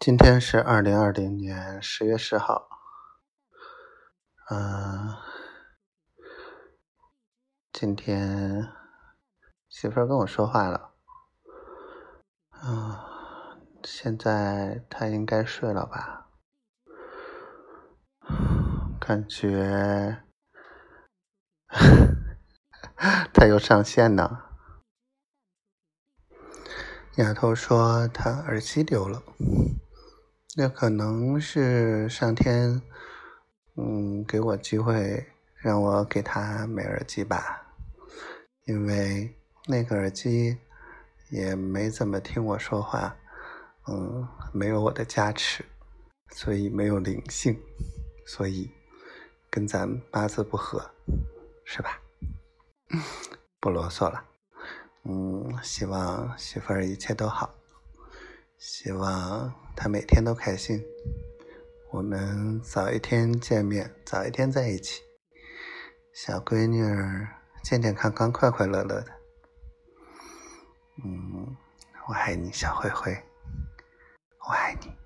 今天是二零二零年十月十号，嗯，今天媳妇儿跟我说话了，嗯，现在她应该睡了吧？感觉 她又上线呢。丫头说她耳机丢了。那可能是上天，嗯，给我机会让我给他买耳机吧，因为那个耳机也没怎么听我说话，嗯，没有我的加持，所以没有灵性，所以跟咱八字不合，是吧？不啰嗦了，嗯，希望媳妇儿一切都好。希望他每天都开心，我们早一天见面，早一天在一起。小闺女儿健健康康、快快乐乐的。嗯，我爱你，小灰灰，我爱你。